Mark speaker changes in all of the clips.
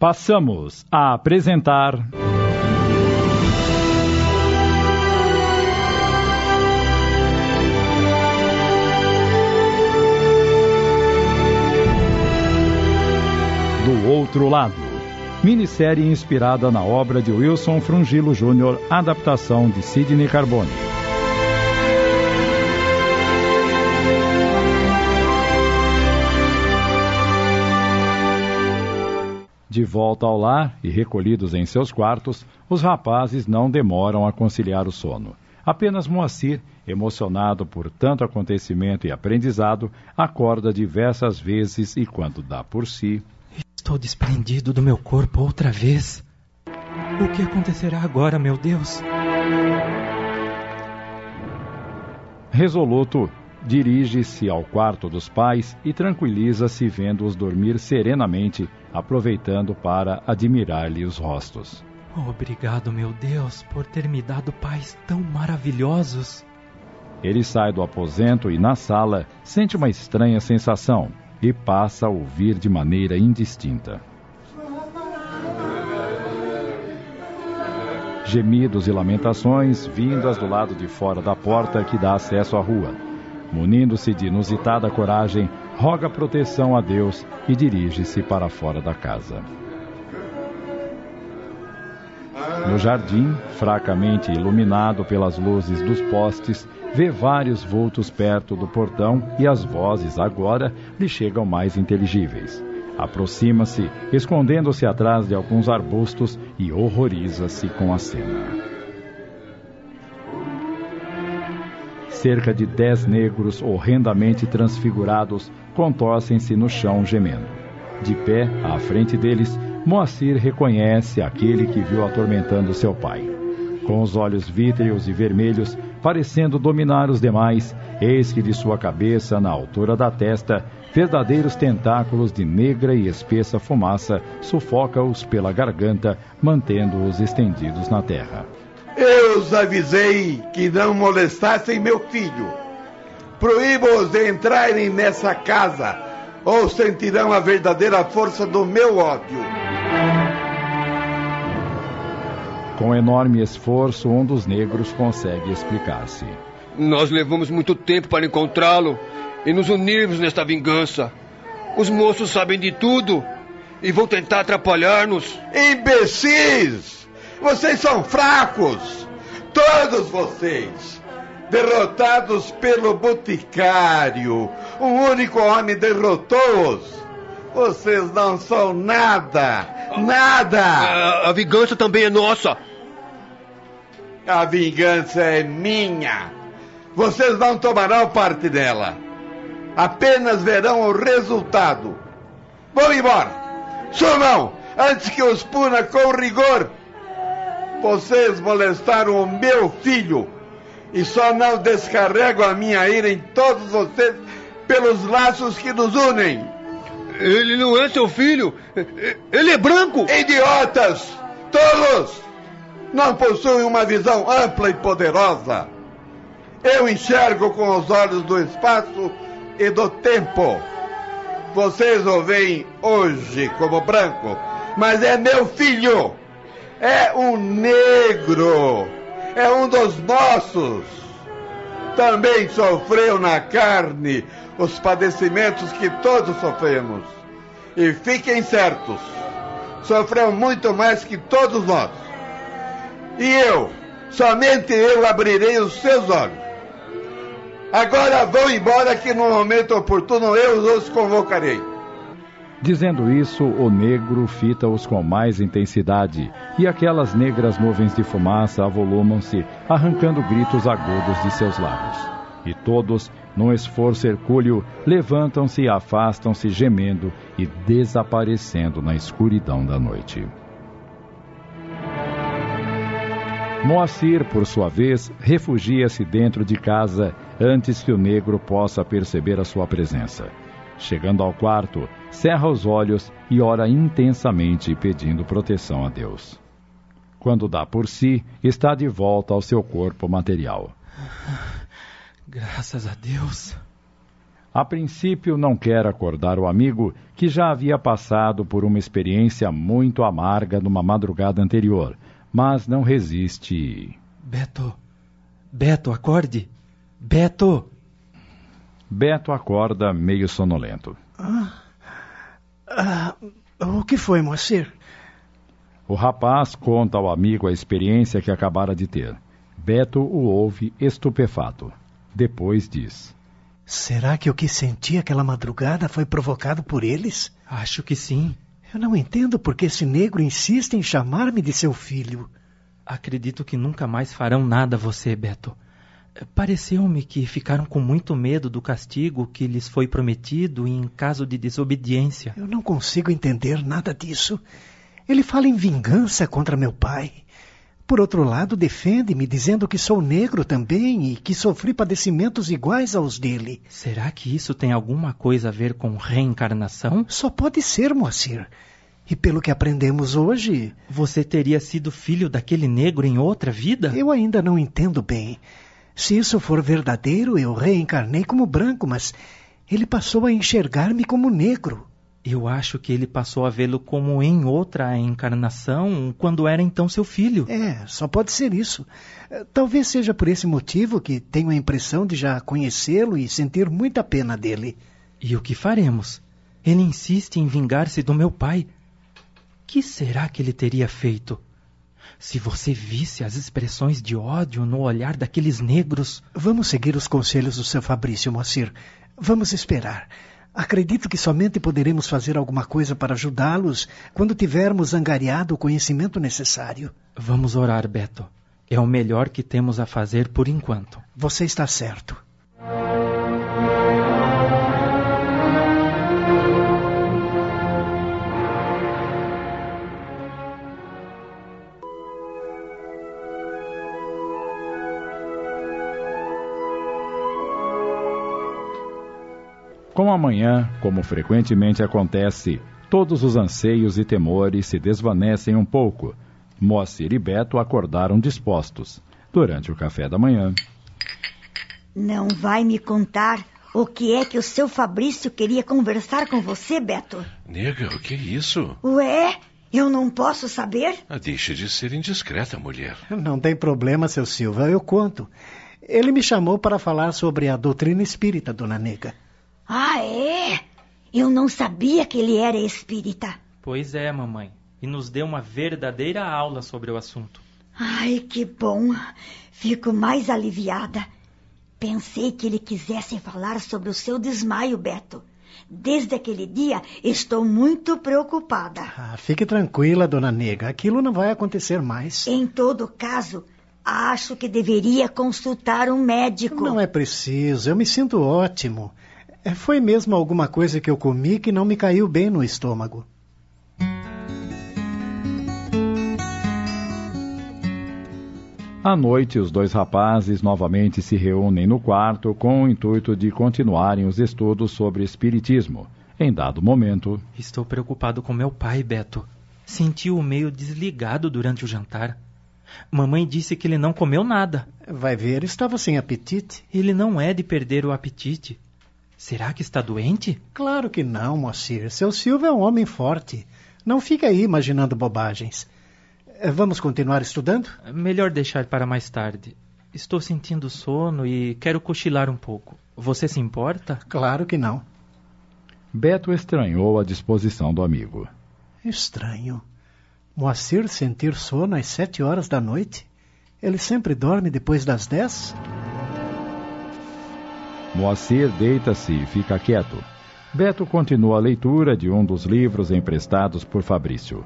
Speaker 1: Passamos a apresentar. Do outro lado. Minissérie inspirada na obra de Wilson Frungilo Jr., adaptação de Sidney Carbone. De volta ao lar e recolhidos em seus quartos, os rapazes não demoram a conciliar o sono. Apenas Moacir, emocionado por tanto acontecimento e aprendizado, acorda diversas vezes e, quando dá por si.
Speaker 2: Estou desprendido do meu corpo outra vez. O que acontecerá agora, meu Deus?
Speaker 1: Resoluto, dirige-se ao quarto dos pais e tranquiliza-se vendo-os dormir serenamente, aproveitando para admirar-lhe os rostos.
Speaker 2: Obrigado, meu Deus, por ter me dado pais tão maravilhosos.
Speaker 1: Ele sai do aposento e, na sala, sente uma estranha sensação e passa a ouvir de maneira indistinta. Gemidos e lamentações vindas do lado de fora da porta que dá acesso à rua. Munindo-se de inusitada coragem, roga proteção a Deus e dirige-se para fora da casa. No jardim, fracamente iluminado pelas luzes dos postes, vê vários vultos perto do portão e as vozes agora lhe chegam mais inteligíveis. Aproxima-se, escondendo-se atrás de alguns arbustos e horroriza-se com a cena. Cerca de dez negros horrendamente transfigurados contorcem-se no chão gemendo. De pé, à frente deles, Moacir reconhece aquele que viu atormentando seu pai. Com os olhos vítreos e vermelhos, parecendo dominar os demais, eis que de sua cabeça, na altura da testa, verdadeiros tentáculos de negra e espessa fumaça sufoca-os pela garganta, mantendo-os estendidos na terra.
Speaker 3: Eu os avisei que não molestassem meu filho. Proíbo-os de entrarem nessa casa, ou sentirão a verdadeira força do meu ódio.
Speaker 1: Com enorme esforço, um dos negros consegue explicar-se.
Speaker 4: Nós levamos muito tempo para encontrá-lo e nos unirmos nesta vingança. Os moços sabem de tudo e vão tentar atrapalhar-nos.
Speaker 3: Imbecis! Vocês são fracos! Todos vocês! Derrotados pelo boticário. Um único homem derrotou-os. Vocês não são nada! Nada!
Speaker 4: A, a vingança também é nossa!
Speaker 3: A vingança é minha! Vocês não tomarão parte dela. Apenas verão o resultado. Vão embora! Sumam! Antes que os puna com rigor! Vocês molestaram o meu filho e só não descarrego a minha ira em todos vocês pelos laços que nos unem.
Speaker 4: Ele não é seu filho. Ele é branco.
Speaker 3: Idiotas! Todos! Não possuem uma visão ampla e poderosa. Eu enxergo com os olhos do espaço e do tempo. Vocês o veem hoje como branco, mas é meu filho é um negro, é um dos nossos. Também sofreu na carne os padecimentos que todos sofremos. E fiquem certos, sofreu muito mais que todos nós. E eu, somente eu abrirei os seus olhos. Agora vão embora que no momento oportuno eu os convocarei.
Speaker 1: Dizendo isso, o negro fita-os com mais intensidade, e aquelas negras nuvens de fumaça avolumam-se, arrancando gritos agudos de seus lábios. E todos, num esforço hercúleo, levantam-se e afastam-se gemendo e desaparecendo na escuridão da noite. Moacir, por sua vez, refugia-se dentro de casa antes que o negro possa perceber a sua presença. Chegando ao quarto, cerra os olhos e ora intensamente pedindo proteção a Deus. Quando dá por si, está de volta ao seu corpo material.
Speaker 2: Graças a Deus.
Speaker 1: A princípio, não quer acordar o amigo que já havia passado por uma experiência muito amarga numa madrugada anterior, mas não resiste.
Speaker 2: Beto, Beto, acorde! Beto!
Speaker 1: Beto acorda meio sonolento.
Speaker 5: Ah, ah, o que foi, Moacir?
Speaker 1: O rapaz conta ao amigo a experiência que acabara de ter. Beto o ouve estupefato. Depois diz:
Speaker 5: Será que o que senti aquela madrugada foi provocado por eles?
Speaker 2: Acho que sim.
Speaker 5: Eu não entendo por que esse negro insiste em chamar-me de seu filho.
Speaker 2: Acredito que nunca mais farão nada a você, Beto. Pareceu-me que ficaram com muito medo do castigo que lhes foi prometido em caso de desobediência.
Speaker 5: Eu não consigo entender nada disso. Ele fala em vingança contra meu pai. Por outro lado, defende-me dizendo que sou negro também e que sofri padecimentos iguais aos dele.
Speaker 2: Será que isso tem alguma coisa a ver com reencarnação?
Speaker 5: Só pode ser, Moacir. E pelo que aprendemos hoje.
Speaker 2: Você teria sido filho daquele negro em outra vida?
Speaker 5: Eu ainda não entendo bem. Se isso for verdadeiro, eu reencarnei como branco, mas ele passou a enxergar-me como negro.
Speaker 2: Eu acho que ele passou a vê-lo como em outra encarnação, quando era então seu filho.
Speaker 5: É, só pode ser isso. Talvez seja por esse motivo que tenho a impressão de já conhecê-lo e sentir muita pena dele.
Speaker 2: E o que faremos? Ele insiste em vingar-se do meu pai. Que será que ele teria feito? Se você visse as expressões de ódio no olhar daqueles negros.
Speaker 5: Vamos seguir os conselhos do seu Fabrício, Moacir. Vamos esperar. Acredito que somente poderemos fazer alguma coisa para ajudá-los quando tivermos angariado o conhecimento necessário.
Speaker 2: Vamos orar, Beto. É o melhor que temos a fazer por enquanto.
Speaker 5: Você está certo.
Speaker 1: Com a manhã, como frequentemente acontece, todos os anseios e temores se desvanecem um pouco. Moacir e Beto acordaram dispostos. Durante o café da manhã.
Speaker 6: Não vai me contar o que é que o seu Fabrício queria conversar com você, Beto?
Speaker 7: Nega, o que é isso?
Speaker 6: Ué, eu não posso saber?
Speaker 7: Ah, deixe de ser indiscreta, mulher.
Speaker 5: Não tem problema, seu Silva, eu conto. Ele me chamou para falar sobre a doutrina espírita, dona Nega.
Speaker 6: Ah, é? Eu não sabia que ele era espírita.
Speaker 2: Pois é, mamãe. E nos deu uma verdadeira aula sobre o assunto.
Speaker 6: Ai, que bom. Fico mais aliviada. Pensei que ele quisesse falar sobre o seu desmaio, Beto. Desde aquele dia estou muito preocupada.
Speaker 5: Ah, fique tranquila, dona Nega. Aquilo não vai acontecer mais.
Speaker 6: Em todo caso, acho que deveria consultar um médico.
Speaker 5: Não é preciso. Eu me sinto ótimo. É, foi mesmo alguma coisa que eu comi que não me caiu bem no estômago.
Speaker 1: À noite, os dois rapazes novamente se reúnem no quarto com o intuito de continuarem os estudos sobre espiritismo. Em dado momento.
Speaker 2: Estou preocupado com meu pai, Beto. Senti-o meio desligado durante o jantar. Mamãe disse que ele não comeu nada.
Speaker 5: Vai ver, estava sem apetite.
Speaker 2: Ele não é de perder o apetite. Será que está doente?
Speaker 5: Claro que não, Moacir. Seu Silvio é um homem forte. Não fica aí imaginando bobagens. Eh, vamos continuar estudando?
Speaker 2: Melhor deixar para mais tarde. Estou sentindo sono e quero cochilar um pouco. Você se importa?
Speaker 5: Claro que não.
Speaker 1: Beto estranhou a disposição do amigo.
Speaker 5: Estranho. Moacir sentir sono às sete horas da noite? Ele sempre dorme depois das dez?
Speaker 1: Moacir deita-se e fica quieto. Beto continua a leitura de um dos livros emprestados por Fabrício.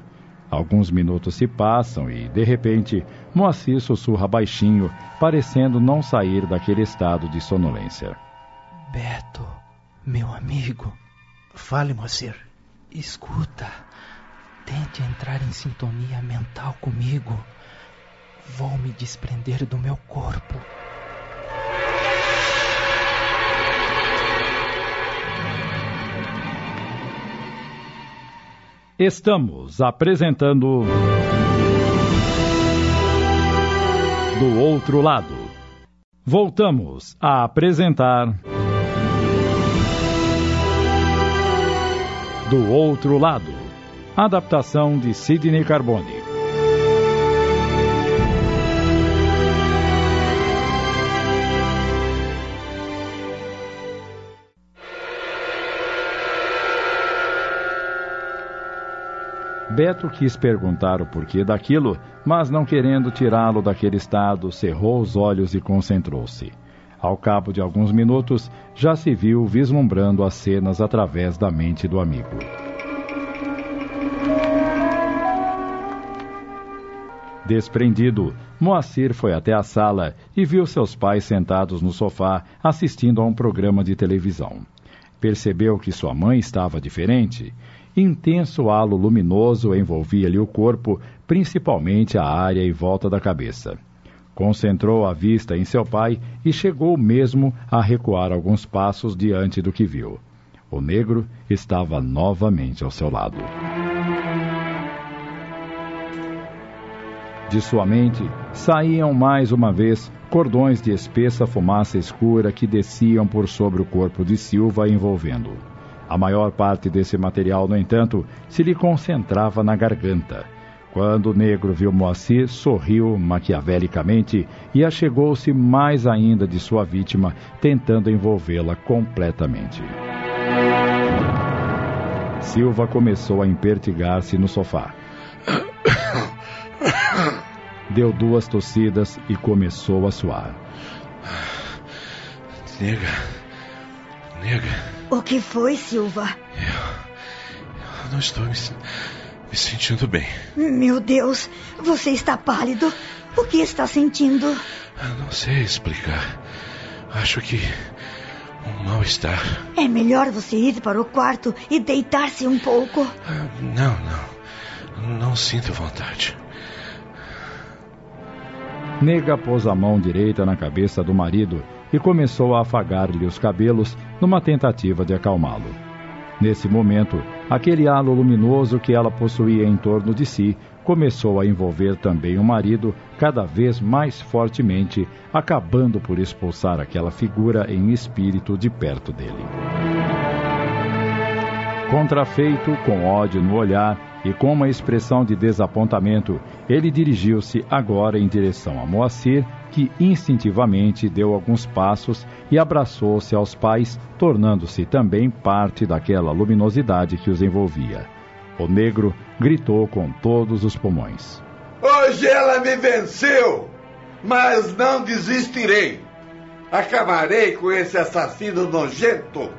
Speaker 1: Alguns minutos se passam e, de repente, Moacir sussurra baixinho, parecendo não sair daquele estado de sonolência.
Speaker 2: Beto, meu amigo.
Speaker 5: Fale, Moacir.
Speaker 2: Escuta. Tente entrar em sintonia mental comigo. Vou me desprender do meu corpo.
Speaker 1: Estamos apresentando. Do outro lado. Voltamos a apresentar. Do outro lado. Adaptação de Sidney Carbone. Beto quis perguntar o porquê daquilo, mas não querendo tirá-lo daquele estado, cerrou os olhos e concentrou-se. Ao cabo de alguns minutos, já se viu vislumbrando as cenas através da mente do amigo. Desprendido, Moacir foi até a sala e viu seus pais sentados no sofá assistindo a um programa de televisão. Percebeu que sua mãe estava diferente Intenso halo luminoso envolvia-lhe o corpo, principalmente a área em volta da cabeça. Concentrou a vista em seu pai e chegou mesmo a recuar alguns passos diante do que viu. O negro estava novamente ao seu lado. De sua mente saíam mais uma vez cordões de espessa fumaça escura que desciam por sobre o corpo de Silva envolvendo-o. A maior parte desse material, no entanto, se lhe concentrava na garganta. Quando o negro viu Moacir, sorriu maquiavelicamente e achegou-se mais ainda de sua vítima, tentando envolvê-la completamente. Silva começou a impertigar-se no sofá. Deu duas tossidas e começou a suar.
Speaker 7: Nega. Nega.
Speaker 6: O que foi, Silva?
Speaker 7: Eu, eu não estou me, me sentindo bem.
Speaker 6: Meu Deus, você está pálido. O que está sentindo?
Speaker 7: Eu não sei explicar. Acho que um mal-estar.
Speaker 6: É melhor você ir para o quarto e deitar-se um pouco.
Speaker 7: Ah, não, não. Não sinto vontade.
Speaker 1: Nega pôs a mão direita na cabeça do marido e começou a afagar-lhe os cabelos numa tentativa de acalmá-lo. Nesse momento, aquele halo luminoso que ela possuía em torno de si começou a envolver também o marido cada vez mais fortemente, acabando por expulsar aquela figura em espírito de perto dele. Contrafeito, com ódio no olhar e com uma expressão de desapontamento, ele dirigiu-se agora em direção a Moacir, que instintivamente deu alguns passos e abraçou-se aos pais, tornando-se também parte daquela luminosidade que os envolvia. O negro gritou com todos os pulmões:
Speaker 3: Hoje ela me venceu, mas não desistirei. Acabarei com esse assassino nojento.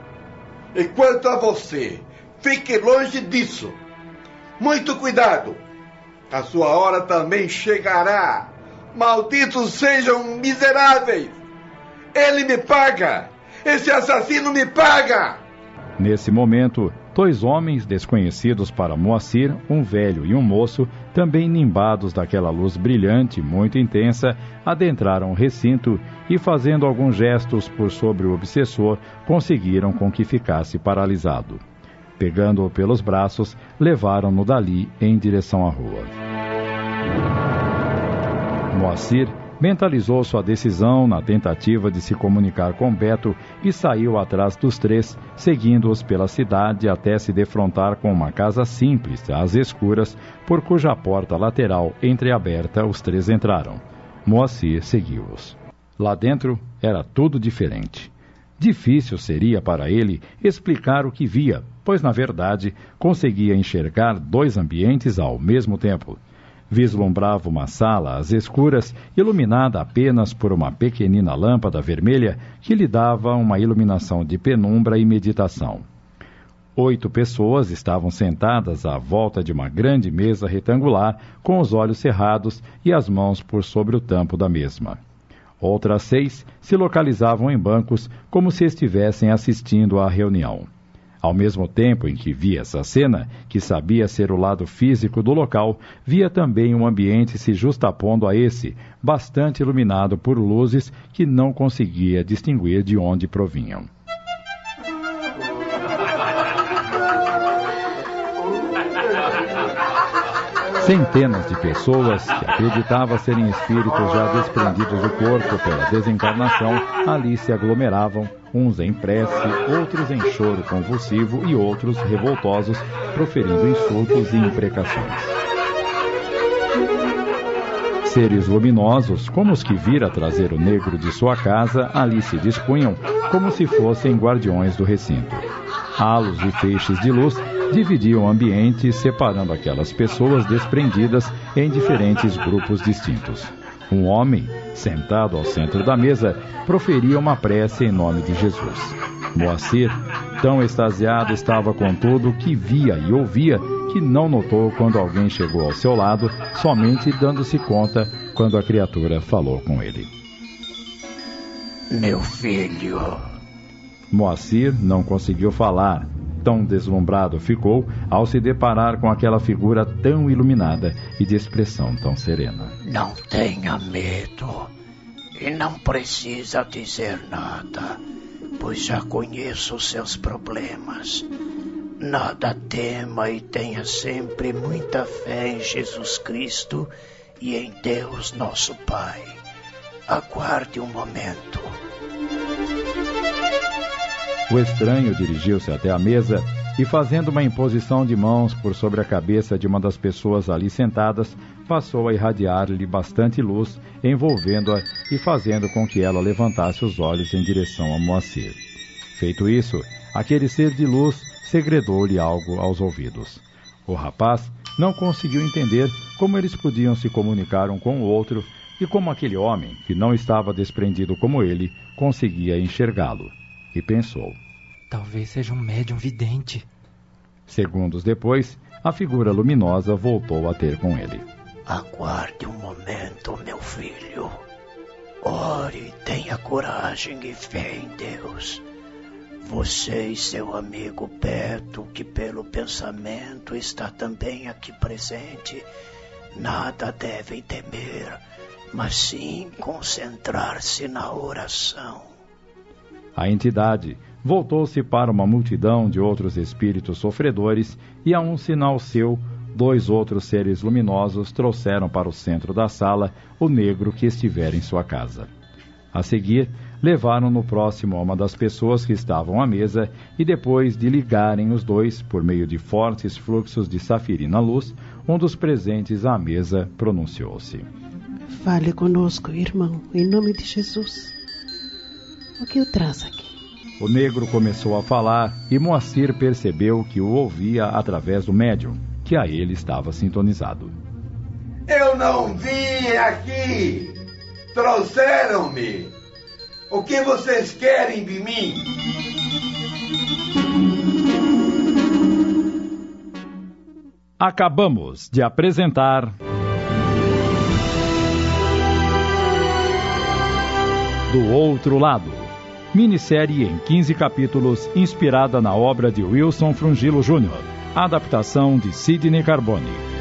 Speaker 3: E quanto a você, fique longe disso. Muito cuidado. A sua hora também chegará. Malditos sejam miseráveis! Ele me paga! Esse assassino me paga!
Speaker 1: Nesse momento, dois homens desconhecidos para Moacir, um velho e um moço, também nimbados daquela luz brilhante, muito intensa, adentraram o recinto e, fazendo alguns gestos por sobre o obsessor, conseguiram com que ficasse paralisado. Pegando-o pelos braços, levaram-no dali em direção à rua. Moacir mentalizou sua decisão na tentativa de se comunicar com Beto e saiu atrás dos três, seguindo-os pela cidade até se defrontar com uma casa simples, às escuras, por cuja porta lateral entreaberta os três entraram. Moacir seguiu-os. Lá dentro era tudo diferente. Difícil seria para ele explicar o que via, pois na verdade conseguia enxergar dois ambientes ao mesmo tempo. Vislumbrava uma sala às escuras, iluminada apenas por uma pequenina lâmpada vermelha que lhe dava uma iluminação de penumbra e meditação. Oito pessoas estavam sentadas à volta de uma grande mesa retangular, com os olhos cerrados e as mãos por sobre o tampo da mesma. Outras seis se localizavam em bancos, como se estivessem assistindo à reunião. Ao mesmo tempo em que via essa cena, que sabia ser o lado físico do local, via também um ambiente se justapondo a esse, bastante iluminado por luzes que não conseguia distinguir de onde provinham. Centenas de pessoas que acreditavam serem espíritos já desprendidos do corpo pela desencarnação ali se aglomeravam, uns em prece, outros em choro convulsivo e outros revoltosos, proferindo insultos e imprecações. Seres luminosos, como os que vira trazer o negro de sua casa, ali se dispunham, como se fossem guardiões do recinto. Halos e feixes de luz dividiam o ambiente, separando aquelas pessoas desprendidas em diferentes grupos distintos. Um homem, sentado ao centro da mesa, proferia uma prece em nome de Jesus. Moacir, tão extasiado estava com tudo que via e ouvia, que não notou quando alguém chegou ao seu lado, somente dando-se conta quando a criatura falou com ele.
Speaker 8: Meu filho.
Speaker 1: Moacir não conseguiu falar, tão deslumbrado ficou ao se deparar com aquela figura tão iluminada e de expressão tão serena.
Speaker 8: Não tenha medo e não precisa dizer nada, pois já conheço os seus problemas. Nada tema e tenha sempre muita fé em Jesus Cristo e em Deus nosso Pai. Aguarde um momento.
Speaker 1: O estranho dirigiu-se até a mesa e, fazendo uma imposição de mãos por sobre a cabeça de uma das pessoas ali sentadas, passou a irradiar-lhe bastante luz, envolvendo-a e fazendo com que ela levantasse os olhos em direção a Moacir. Feito isso, aquele ser de luz segredou-lhe algo aos ouvidos. O rapaz não conseguiu entender como eles podiam se comunicar um com o outro e como aquele homem, que não estava desprendido como ele, conseguia enxergá-lo e pensou:
Speaker 2: Talvez seja um médium vidente.
Speaker 1: Segundos depois, a figura luminosa voltou a ter com ele.
Speaker 8: Aguarde um momento, meu filho. Ore, tenha coragem e fé em Deus. Você e seu amigo Beto, que pelo pensamento está também aqui presente, nada devem temer, mas sim concentrar-se na oração.
Speaker 1: A entidade voltou-se para uma multidão de outros espíritos sofredores e, a um sinal seu, dois outros seres luminosos trouxeram para o centro da sala o negro que estivera em sua casa. A seguir, levaram-no próximo a uma das pessoas que estavam à mesa e, depois de ligarem os dois por meio de fortes fluxos de safirina luz, um dos presentes à mesa pronunciou-se:
Speaker 9: Fale conosco, irmão, em nome de Jesus. O que o traz aqui?
Speaker 1: O negro começou a falar e Moacir percebeu que o ouvia através do médium, que a ele estava sintonizado.
Speaker 3: Eu não vim aqui! Trouxeram-me! O que vocês querem de mim?
Speaker 1: Acabamos de apresentar. Do outro lado minissérie em 15 capítulos inspirada na obra de Wilson Frungilo Jr., adaptação de Sidney Carbone.